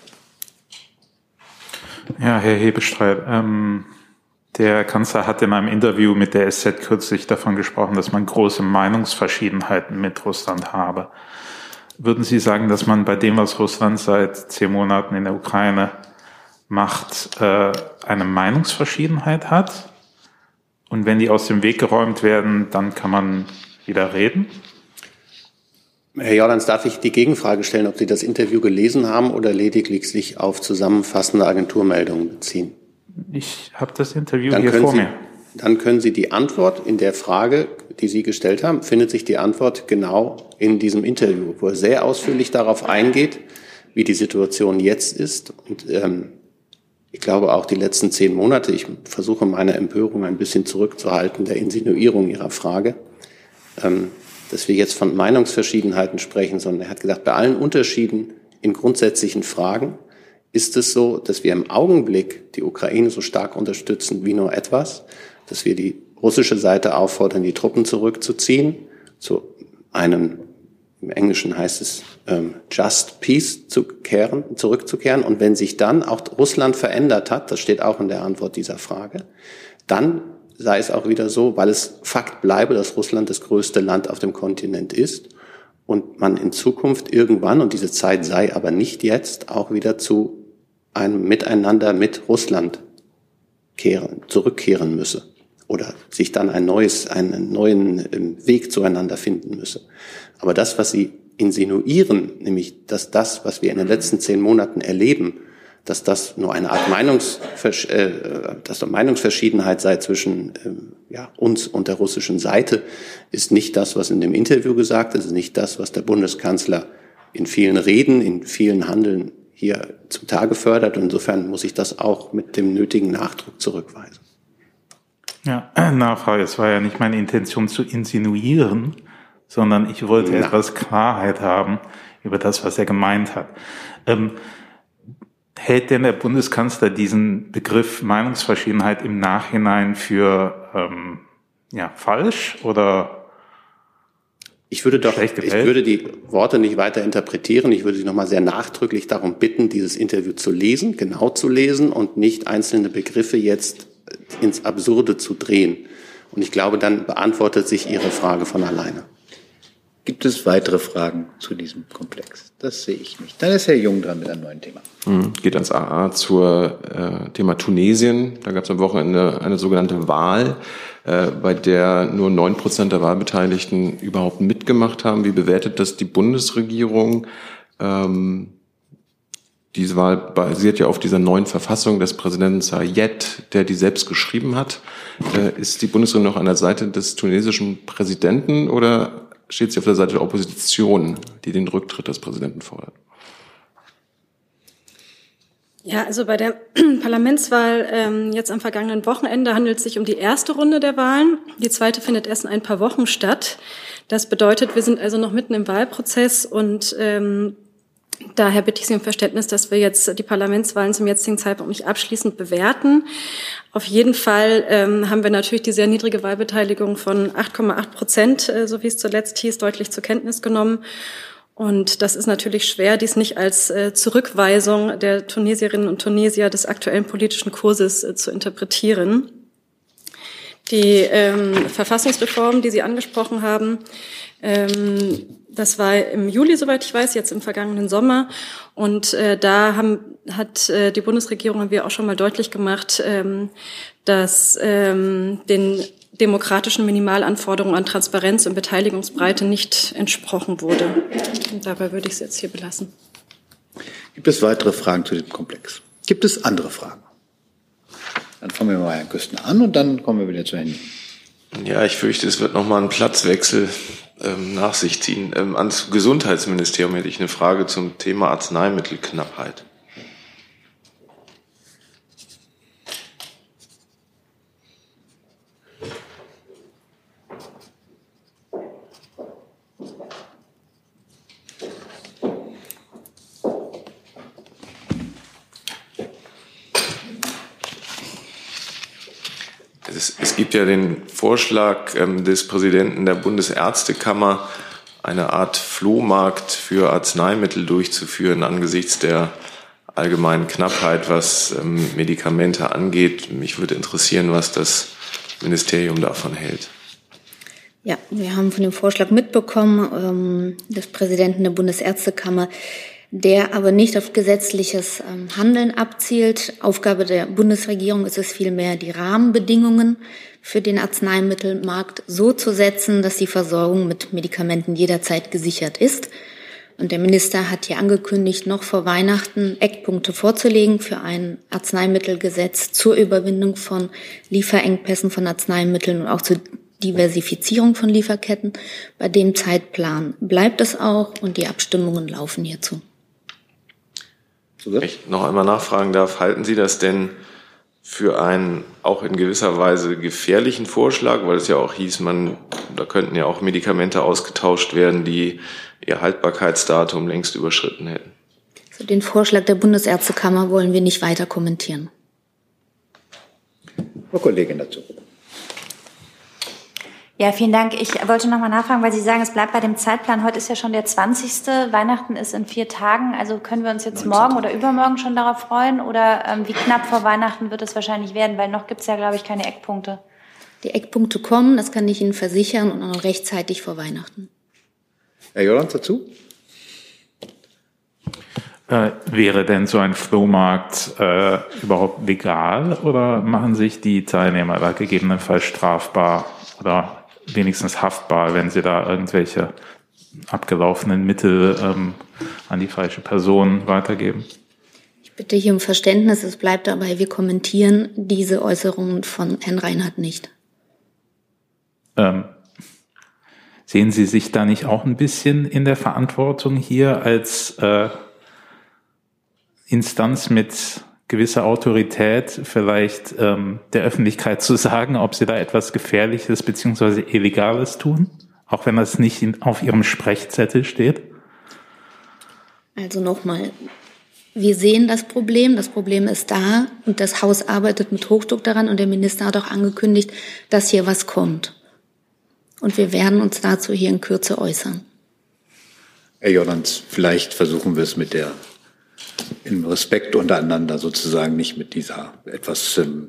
Ja, Herr Hebestreit, ähm, der Kanzler hat in einem Interview mit der SZ kürzlich davon gesprochen, dass man große Meinungsverschiedenheiten mit Russland habe. Würden Sie sagen, dass man bei dem, was Russland seit zehn Monaten in der Ukraine macht, äh, eine Meinungsverschiedenheit hat? Und wenn die aus dem Weg geräumt werden, dann kann man wieder reden? Herr Jordans, darf ich die Gegenfrage stellen, ob Sie das Interview gelesen haben oder lediglich sich auf zusammenfassende Agenturmeldungen beziehen? Ich habe das Interview dann hier vor Sie, mir. Dann können Sie die Antwort in der Frage, die Sie gestellt haben, findet sich die Antwort genau in diesem Interview, wo er sehr ausführlich darauf eingeht, wie die Situation jetzt ist. Und ähm, ich glaube auch die letzten zehn Monate, ich versuche meine Empörung ein bisschen zurückzuhalten, der Insinuierung Ihrer Frage. Ähm, dass wir jetzt von Meinungsverschiedenheiten sprechen, sondern er hat gesagt, bei allen Unterschieden in grundsätzlichen Fragen ist es so, dass wir im Augenblick die Ukraine so stark unterstützen wie nur etwas, dass wir die russische Seite auffordern, die Truppen zurückzuziehen, zu einem, im Englischen heißt es, ähm, Just Peace zu kehren, zurückzukehren. Und wenn sich dann auch Russland verändert hat, das steht auch in der Antwort dieser Frage, dann sei es auch wieder so, weil es Fakt bleibe, dass Russland das größte Land auf dem Kontinent ist und man in Zukunft irgendwann, und diese Zeit sei aber nicht jetzt, auch wieder zu einem Miteinander mit Russland kehren, zurückkehren müsse oder sich dann ein neues, einen neuen ähm, Weg zueinander finden müsse. Aber das, was Sie insinuieren, nämlich dass das, was wir in den letzten zehn Monaten erleben, dass das nur eine Art Meinungsversch äh, dass eine Meinungsverschiedenheit sei zwischen ähm, ja, uns und der russischen Seite, ist nicht das, was in dem Interview gesagt ist, ist nicht das, was der Bundeskanzler in vielen Reden, in vielen Handeln hier zutage fördert. Und insofern muss ich das auch mit dem nötigen Nachdruck zurückweisen. Ja, Nachfrage. Es war ja nicht meine Intention zu insinuieren, sondern ich wollte Na. etwas Klarheit haben über das, was er gemeint hat. Ähm, Hält denn der Bundeskanzler diesen Begriff Meinungsverschiedenheit im Nachhinein für ähm, ja, falsch oder ich würde doch, ich würde die Worte nicht weiter interpretieren. Ich würde Sie nochmal sehr nachdrücklich darum bitten, dieses Interview zu lesen, genau zu lesen und nicht einzelne Begriffe jetzt ins Absurde zu drehen. Und ich glaube, dann beantwortet sich Ihre Frage von alleine. Gibt es weitere Fragen zu diesem Komplex? Das sehe ich nicht. Dann ist Herr Jung dran mit einem neuen Thema. Mhm. Geht ans AA zur äh, Thema Tunesien. Da gab es am Wochenende eine sogenannte Wahl, äh, bei der nur neun Prozent der Wahlbeteiligten überhaupt mitgemacht haben. Wie bewertet das die Bundesregierung? Ähm, diese Wahl basiert ja auf dieser neuen Verfassung des Präsidenten Sayed, der die selbst geschrieben hat. Äh, ist die Bundesregierung noch an der Seite des tunesischen Präsidenten oder steht sie auf der Seite der Opposition, die den Rücktritt des Präsidenten fordert. Ja, also bei der Parlamentswahl ähm, jetzt am vergangenen Wochenende handelt es sich um die erste Runde der Wahlen. Die zweite findet erst in ein paar Wochen statt. Das bedeutet, wir sind also noch mitten im Wahlprozess und ähm, Daher bitte ich Sie um Verständnis, dass wir jetzt die Parlamentswahlen zum jetzigen Zeitpunkt nicht abschließend bewerten. Auf jeden Fall ähm, haben wir natürlich die sehr niedrige Wahlbeteiligung von 8,8 Prozent, äh, so wie es zuletzt hieß, deutlich zur Kenntnis genommen. Und das ist natürlich schwer, dies nicht als äh, Zurückweisung der Tunesierinnen und Tunesier des aktuellen politischen Kurses äh, zu interpretieren. Die ähm, Verfassungsreform, die Sie angesprochen haben, ähm, das war im Juli, soweit ich weiß, jetzt im vergangenen Sommer. Und äh, da haben, hat äh, die Bundesregierung und wir auch schon mal deutlich gemacht, ähm, dass ähm, den demokratischen Minimalanforderungen an Transparenz und Beteiligungsbreite nicht entsprochen wurde. Und dabei würde ich es jetzt hier belassen. Gibt es weitere Fragen zu diesem Komplex? Gibt es andere Fragen? Dann fangen wir mal Herrn Küstner an und dann kommen wir wieder zu Herrn. Ja, ich fürchte, es wird nochmal ein Platzwechsel ähm, nach sich ziehen. Ähm, ans Gesundheitsministerium hätte ich eine Frage zum Thema Arzneimittelknappheit. Es, es gibt ja den Vorschlag ähm, des Präsidenten der Bundesärztekammer, eine Art Flohmarkt für Arzneimittel durchzuführen angesichts der allgemeinen Knappheit, was ähm, Medikamente angeht. Mich würde interessieren, was das Ministerium davon hält. Ja, wir haben von dem Vorschlag mitbekommen ähm, des Präsidenten der Bundesärztekammer, der aber nicht auf gesetzliches ähm, Handeln abzielt. Aufgabe der Bundesregierung ist es vielmehr, die Rahmenbedingungen für den Arzneimittelmarkt so zu setzen, dass die Versorgung mit Medikamenten jederzeit gesichert ist. Und der Minister hat hier angekündigt, noch vor Weihnachten Eckpunkte vorzulegen für ein Arzneimittelgesetz zur Überwindung von Lieferengpässen von Arzneimitteln und auch zur Diversifizierung von Lieferketten. Bei dem Zeitplan bleibt es auch und die Abstimmungen laufen hierzu. Wenn ich noch einmal nachfragen darf, halten Sie das denn für einen auch in gewisser Weise gefährlichen Vorschlag, weil es ja auch hieß, man, da könnten ja auch Medikamente ausgetauscht werden, die ihr Haltbarkeitsdatum längst überschritten hätten. Also den Vorschlag der Bundesärztekammer wollen wir nicht weiter kommentieren. Frau Kollegin dazu. Ja, vielen Dank. Ich wollte noch mal nachfragen, weil Sie sagen, es bleibt bei dem Zeitplan. Heute ist ja schon der 20. Weihnachten ist in vier Tagen. Also können wir uns jetzt 19. morgen oder übermorgen schon darauf freuen? Oder ähm, wie knapp vor Weihnachten wird es wahrscheinlich werden? Weil noch gibt es ja, glaube ich, keine Eckpunkte. Die Eckpunkte kommen, das kann ich Ihnen versichern, und auch noch rechtzeitig vor Weihnachten. Herr Jolland dazu? Äh, wäre denn so ein Flohmarkt äh, überhaupt legal oder machen sich die Teilnehmer da gegebenenfalls strafbar oder wenigstens haftbar, wenn sie da irgendwelche abgelaufenen Mittel ähm, an die falsche Person weitergeben? Ich bitte hier um Verständnis, es bleibt dabei, wir kommentieren diese Äußerungen von Herrn Reinhardt nicht. Ähm, sehen Sie sich da nicht auch ein bisschen in der Verantwortung hier als äh, Instanz mit gewisser Autorität vielleicht ähm, der Öffentlichkeit zu sagen, ob Sie da etwas Gefährliches beziehungsweise Illegales tun, auch wenn das nicht in, auf Ihrem Sprechzettel steht? Also nochmal, wir sehen das Problem, das Problem ist da und das Haus arbeitet mit Hochdruck daran und der Minister hat auch angekündigt, dass hier was kommt. Und wir werden uns dazu hier in Kürze äußern. Herr Jordans, vielleicht versuchen wir es mit der, im Respekt untereinander sozusagen, nicht mit dieser etwas, ähm,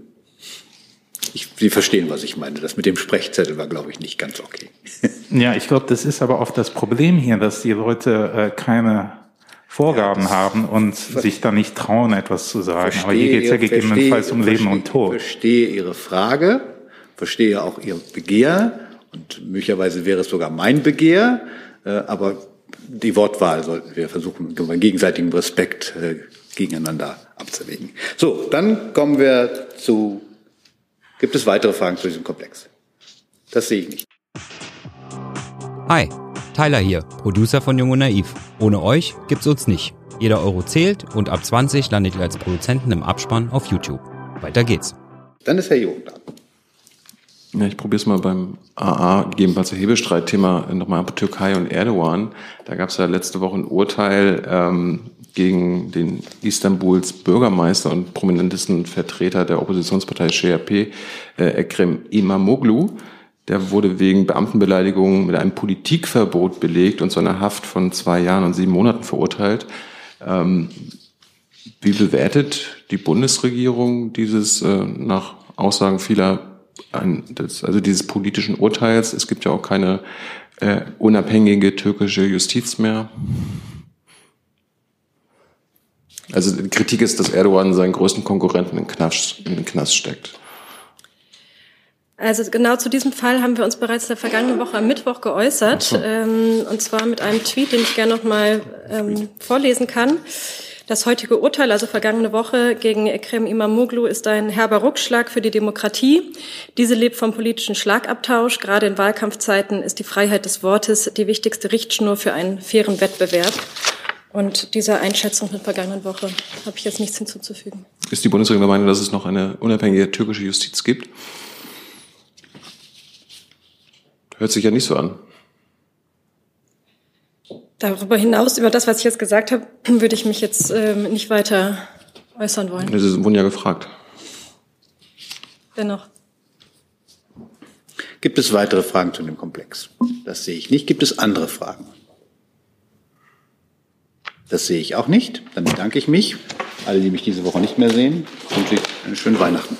ich, Sie verstehen, was ich meine. Das mit dem Sprechzettel war, glaube ich, nicht ganz okay. ja, ich glaube, das ist aber oft das Problem hier, dass die Leute äh, keine Vorgaben ja, haben und sich da nicht trauen, etwas zu sagen. Aber hier geht es ja gegebenenfalls um Leben und Tod. Ich verstehe Ihre Frage, verstehe auch Ihr Begehr und möglicherweise wäre es sogar mein Begehr, äh, aber die Wortwahl sollten wir versuchen, bei gegenseitigem Respekt äh, gegeneinander abzuwägen. So, dann kommen wir zu, gibt es weitere Fragen zu diesem Komplex? Das sehe ich nicht. Hi, Tyler hier, Producer von Jung und Naiv. Ohne euch gibt's uns nicht. Jeder Euro zählt und ab 20 landet ihr als Produzenten im Abspann auf YouTube. Weiter geht's. Dann ist Herr Jung da. Ja, ich probiere es mal beim AA, gegebenenfalls Hebelstreitthema nochmal ab Türkei und Erdogan. Da gab es ja letzte Woche ein Urteil ähm, gegen den Istanbuls Bürgermeister und prominentesten Vertreter der Oppositionspartei CHP, äh, Ekrem Imamoglu. Der wurde wegen Beamtenbeleidigung mit einem Politikverbot belegt und zu einer Haft von zwei Jahren und sieben Monaten verurteilt. Ähm, wie bewertet die Bundesregierung dieses äh, nach Aussagen vieler ein, des, also dieses politischen Urteils. Es gibt ja auch keine äh, unabhängige türkische Justiz mehr. Also die Kritik ist, dass Erdogan seinen größten Konkurrenten in, Knast, in den Knast steckt. Also genau zu diesem Fall haben wir uns bereits der vergangenen Woche am Mittwoch geäußert, so. ähm, und zwar mit einem Tweet, den ich gerne noch mal ähm, vorlesen kann. Das heutige Urteil, also vergangene Woche gegen Ekrem Imamoglu, ist ein herber Rückschlag für die Demokratie. Diese lebt vom politischen Schlagabtausch. Gerade in Wahlkampfzeiten ist die Freiheit des Wortes die wichtigste Richtschnur für einen fairen Wettbewerb. Und dieser Einschätzung der vergangenen Woche habe ich jetzt nichts hinzuzufügen. Ist die Bundesregierung der Meinung, dass es noch eine unabhängige türkische Justiz gibt? Hört sich ja nicht so an. Darüber hinaus, über das, was ich jetzt gesagt habe, würde ich mich jetzt ähm, nicht weiter äußern wollen. Sie wurden ja gefragt. Dennoch. Gibt es weitere Fragen zu dem Komplex? Das sehe ich nicht. Gibt es andere Fragen? Das sehe ich auch nicht. Dann bedanke ich mich. Alle, die mich diese Woche nicht mehr sehen, wünsche ich einen schönen Weihnachten.